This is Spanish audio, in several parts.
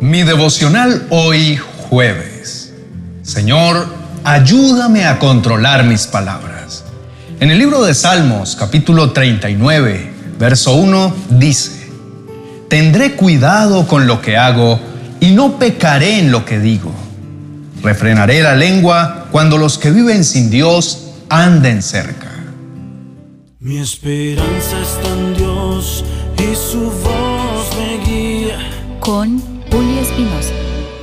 Mi devocional hoy jueves. Señor, ayúdame a controlar mis palabras. En el libro de Salmos, capítulo 39, verso 1, dice, Tendré cuidado con lo que hago y no pecaré en lo que digo. Refrenaré la lengua cuando los que viven sin Dios anden cerca. Mi esperanza está en Dios y su voz me guía. Con Julio Espinosa.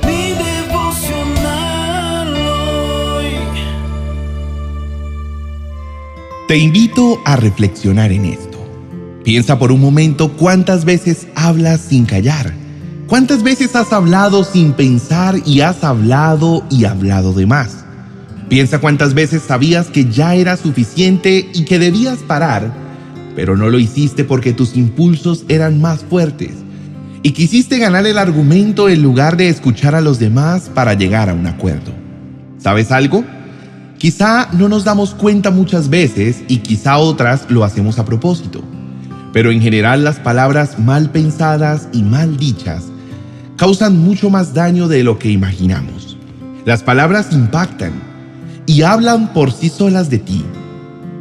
Mi devocional hoy. Te invito a reflexionar en esto. Piensa por un momento cuántas veces hablas sin callar. ¿Cuántas veces has hablado sin pensar y has hablado y hablado de más? Piensa cuántas veces sabías que ya era suficiente y que debías parar, pero no lo hiciste porque tus impulsos eran más fuertes y quisiste ganar el argumento en lugar de escuchar a los demás para llegar a un acuerdo. ¿Sabes algo? Quizá no nos damos cuenta muchas veces y quizá otras lo hacemos a propósito, pero en general las palabras mal pensadas y mal dichas causan mucho más daño de lo que imaginamos. Las palabras impactan y hablan por sí solas de ti.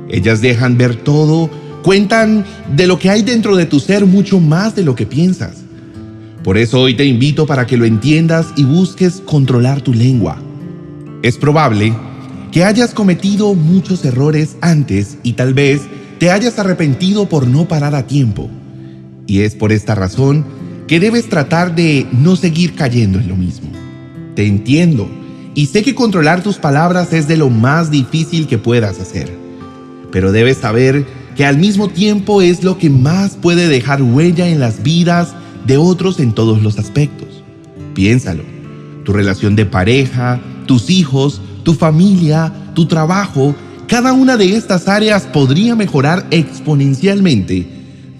Ellas dejan ver todo, cuentan de lo que hay dentro de tu ser mucho más de lo que piensas. Por eso hoy te invito para que lo entiendas y busques controlar tu lengua. Es probable que hayas cometido muchos errores antes y tal vez te hayas arrepentido por no parar a tiempo. Y es por esta razón que debes tratar de no seguir cayendo en lo mismo. Te entiendo y sé que controlar tus palabras es de lo más difícil que puedas hacer. Pero debes saber que al mismo tiempo es lo que más puede dejar huella en las vidas de otros en todos los aspectos. Piénsalo. Tu relación de pareja, tus hijos, tu familia, tu trabajo, cada una de estas áreas podría mejorar exponencialmente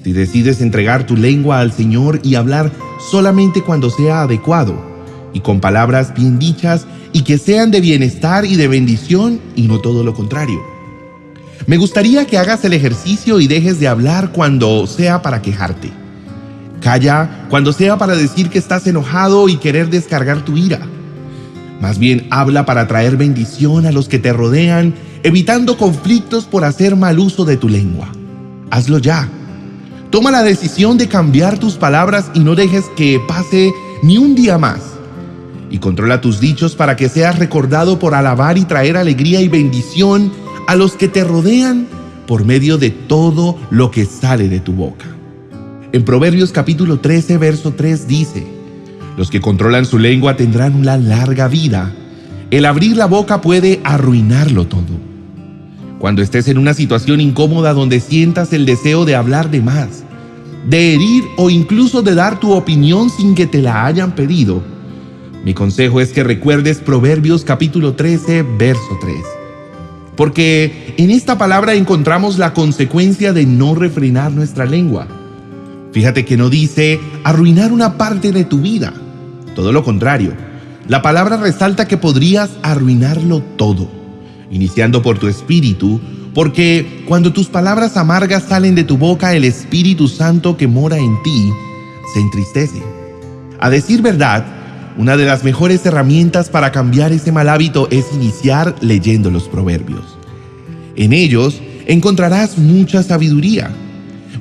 si decides entregar tu lengua al Señor y hablar solamente cuando sea adecuado y con palabras bien dichas y que sean de bienestar y de bendición y no todo lo contrario. Me gustaría que hagas el ejercicio y dejes de hablar cuando sea para quejarte. Calla cuando sea para decir que estás enojado y querer descargar tu ira. Más bien habla para traer bendición a los que te rodean, evitando conflictos por hacer mal uso de tu lengua. Hazlo ya. Toma la decisión de cambiar tus palabras y no dejes que pase ni un día más y controla tus dichos para que seas recordado por alabar y traer alegría y bendición a los que te rodean por medio de todo lo que sale de tu boca. En Proverbios capítulo 13, verso 3 dice, los que controlan su lengua tendrán una larga vida. El abrir la boca puede arruinarlo todo. Cuando estés en una situación incómoda donde sientas el deseo de hablar de más, de herir o incluso de dar tu opinión sin que te la hayan pedido, mi consejo es que recuerdes Proverbios capítulo 13, verso 3. Porque en esta palabra encontramos la consecuencia de no refrenar nuestra lengua. Fíjate que no dice arruinar una parte de tu vida. Todo lo contrario. La palabra resalta que podrías arruinarlo todo, iniciando por tu espíritu, porque cuando tus palabras amargas salen de tu boca, el Espíritu Santo que mora en ti se entristece. A decir verdad, una de las mejores herramientas para cambiar ese mal hábito es iniciar leyendo los proverbios. En ellos encontrarás mucha sabiduría,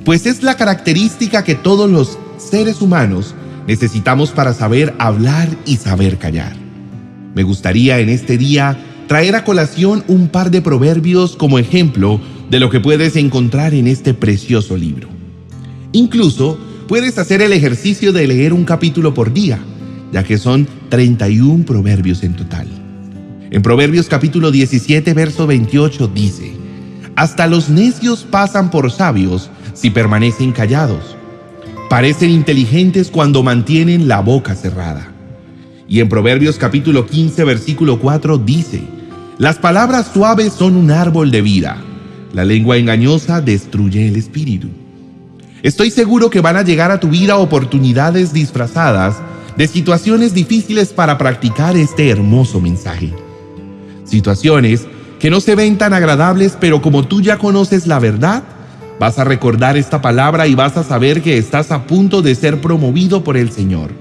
pues es la característica que todos los seres humanos necesitamos para saber hablar y saber callar. Me gustaría en este día traer a colación un par de proverbios como ejemplo de lo que puedes encontrar en este precioso libro. Incluso puedes hacer el ejercicio de leer un capítulo por día ya que son 31 proverbios en total. En Proverbios capítulo 17, verso 28 dice, Hasta los necios pasan por sabios si permanecen callados. Parecen inteligentes cuando mantienen la boca cerrada. Y en Proverbios capítulo 15, versículo 4 dice, Las palabras suaves son un árbol de vida. La lengua engañosa destruye el espíritu. Estoy seguro que van a llegar a tu vida oportunidades disfrazadas de situaciones difíciles para practicar este hermoso mensaje. Situaciones que no se ven tan agradables, pero como tú ya conoces la verdad, vas a recordar esta palabra y vas a saber que estás a punto de ser promovido por el Señor.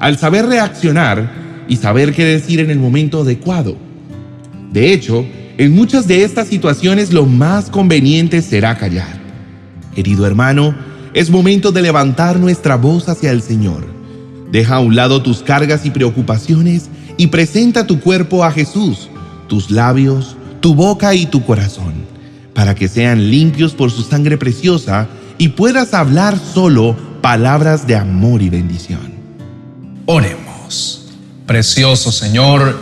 al saber reaccionar y saber qué decir en el momento adecuado. De hecho, en muchas de estas situaciones lo más conveniente será callar. Querido hermano, es momento de levantar nuestra voz hacia el Señor. Deja a un lado tus cargas y preocupaciones y presenta tu cuerpo a Jesús, tus labios, tu boca y tu corazón, para que sean limpios por su sangre preciosa y puedas hablar solo palabras de amor y bendición. Oremos. Precioso Señor,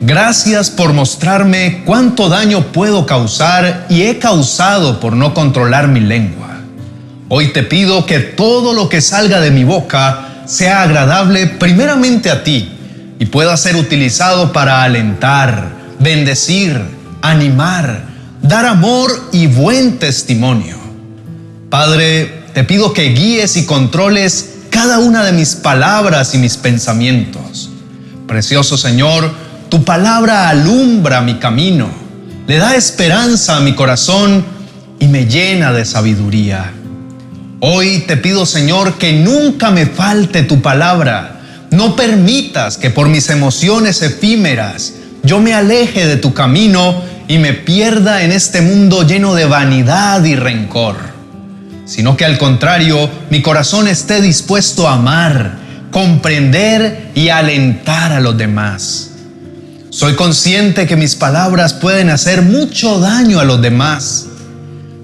gracias por mostrarme cuánto daño puedo causar y he causado por no controlar mi lengua. Hoy te pido que todo lo que salga de mi boca sea agradable primeramente a ti y pueda ser utilizado para alentar, bendecir, animar, dar amor y buen testimonio. Padre, te pido que guíes y controles cada una de mis palabras y mis pensamientos. Precioso Señor, tu palabra alumbra mi camino, le da esperanza a mi corazón y me llena de sabiduría. Hoy te pido, Señor, que nunca me falte tu palabra. No permitas que por mis emociones efímeras yo me aleje de tu camino y me pierda en este mundo lleno de vanidad y rencor, sino que al contrario, mi corazón esté dispuesto a amar, comprender y alentar a los demás. Soy consciente que mis palabras pueden hacer mucho daño a los demás,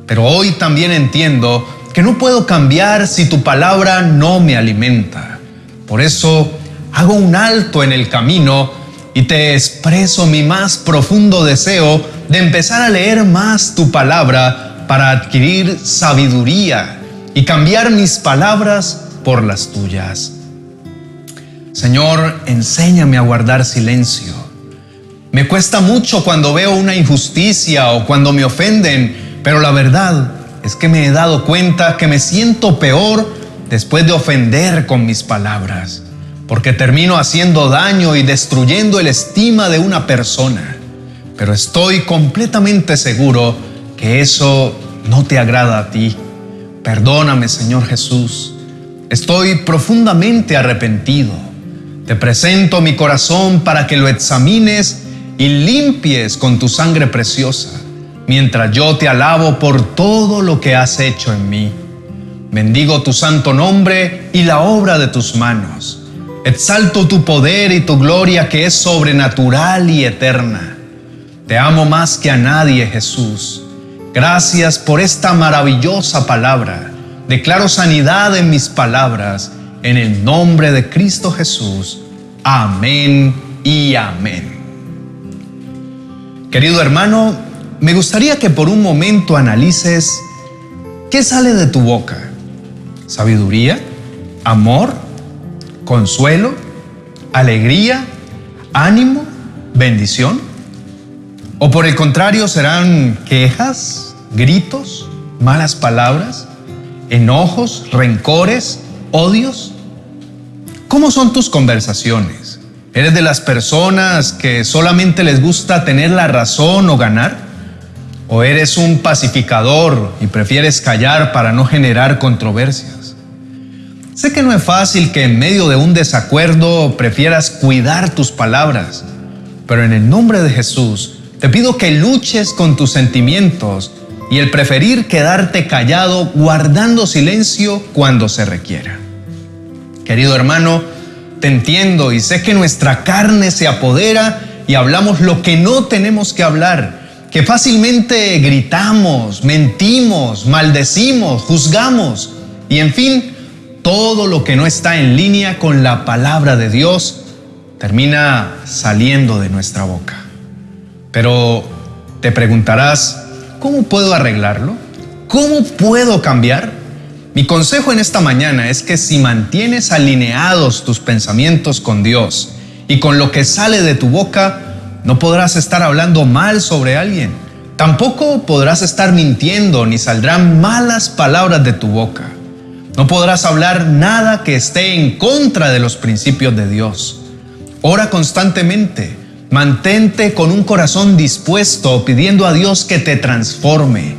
pero hoy también entiendo que no puedo cambiar si tu palabra no me alimenta. Por eso hago un alto en el camino y te expreso mi más profundo deseo de empezar a leer más tu palabra para adquirir sabiduría y cambiar mis palabras por las tuyas. Señor, enséñame a guardar silencio. Me cuesta mucho cuando veo una injusticia o cuando me ofenden, pero la verdad es que me he dado cuenta que me siento peor después de ofender con mis palabras, porque termino haciendo daño y destruyendo el estima de una persona. Pero estoy completamente seguro que eso no te agrada a ti. Perdóname, Señor Jesús. Estoy profundamente arrepentido. Te presento mi corazón para que lo examines y limpies con tu sangre preciosa mientras yo te alabo por todo lo que has hecho en mí. Bendigo tu santo nombre y la obra de tus manos. Exalto tu poder y tu gloria que es sobrenatural y eterna. Te amo más que a nadie, Jesús. Gracias por esta maravillosa palabra. Declaro sanidad en mis palabras. En el nombre de Cristo Jesús. Amén y amén. Querido hermano, me gustaría que por un momento analices qué sale de tu boca. ¿Sabiduría? ¿Amor? ¿Consuelo? ¿Alegría? ¿Ánimo? ¿Bendición? ¿O por el contrario serán quejas, gritos, malas palabras, enojos, rencores, odios? ¿Cómo son tus conversaciones? ¿Eres de las personas que solamente les gusta tener la razón o ganar? ¿O eres un pacificador y prefieres callar para no generar controversias? Sé que no es fácil que en medio de un desacuerdo prefieras cuidar tus palabras, pero en el nombre de Jesús te pido que luches con tus sentimientos y el preferir quedarte callado guardando silencio cuando se requiera. Querido hermano, te entiendo y sé que nuestra carne se apodera y hablamos lo que no tenemos que hablar que fácilmente gritamos, mentimos, maldecimos, juzgamos y en fin, todo lo que no está en línea con la palabra de Dios termina saliendo de nuestra boca. Pero te preguntarás, ¿cómo puedo arreglarlo? ¿Cómo puedo cambiar? Mi consejo en esta mañana es que si mantienes alineados tus pensamientos con Dios y con lo que sale de tu boca, no podrás estar hablando mal sobre alguien. Tampoco podrás estar mintiendo ni saldrán malas palabras de tu boca. No podrás hablar nada que esté en contra de los principios de Dios. Ora constantemente. Mantente con un corazón dispuesto pidiendo a Dios que te transforme.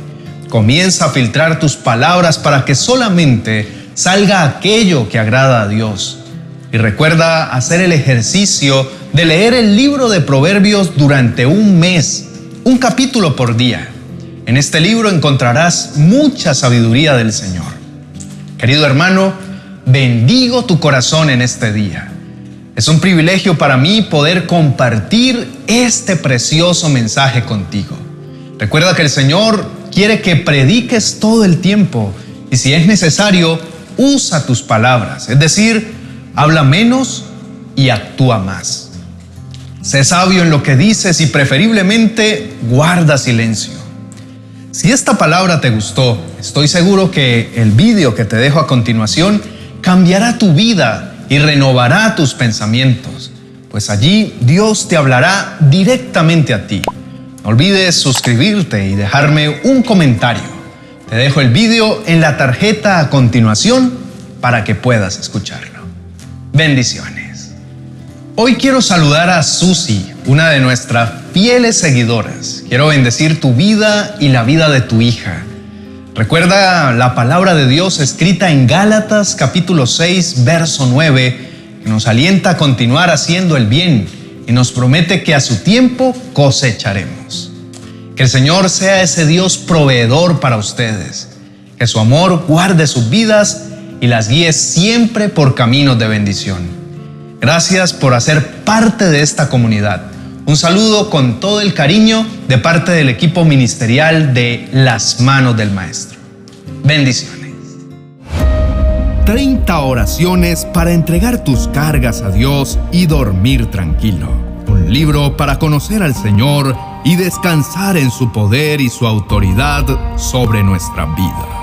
Comienza a filtrar tus palabras para que solamente salga aquello que agrada a Dios. Y recuerda hacer el ejercicio de leer el libro de Proverbios durante un mes, un capítulo por día. En este libro encontrarás mucha sabiduría del Señor. Querido hermano, bendigo tu corazón en este día. Es un privilegio para mí poder compartir este precioso mensaje contigo. Recuerda que el Señor quiere que prediques todo el tiempo y si es necesario, usa tus palabras, es decir, habla menos y actúa más. Sé sabio en lo que dices y preferiblemente guarda silencio. Si esta palabra te gustó, estoy seguro que el vídeo que te dejo a continuación cambiará tu vida y renovará tus pensamientos, pues allí Dios te hablará directamente a ti. No olvides suscribirte y dejarme un comentario. Te dejo el vídeo en la tarjeta a continuación para que puedas escucharlo. Bendiciones. Hoy quiero saludar a Susi, una de nuestras fieles seguidoras. Quiero bendecir tu vida y la vida de tu hija. Recuerda la palabra de Dios escrita en Gálatas capítulo 6, verso 9, que nos alienta a continuar haciendo el bien y nos promete que a su tiempo cosecharemos. Que el Señor sea ese Dios proveedor para ustedes. Que su amor guarde sus vidas y las guíe siempre por caminos de bendición. Gracias por hacer parte de esta comunidad. Un saludo con todo el cariño de parte del equipo ministerial de Las Manos del Maestro. Bendiciones. 30 oraciones para entregar tus cargas a Dios y dormir tranquilo. Un libro para conocer al Señor y descansar en su poder y su autoridad sobre nuestra vida.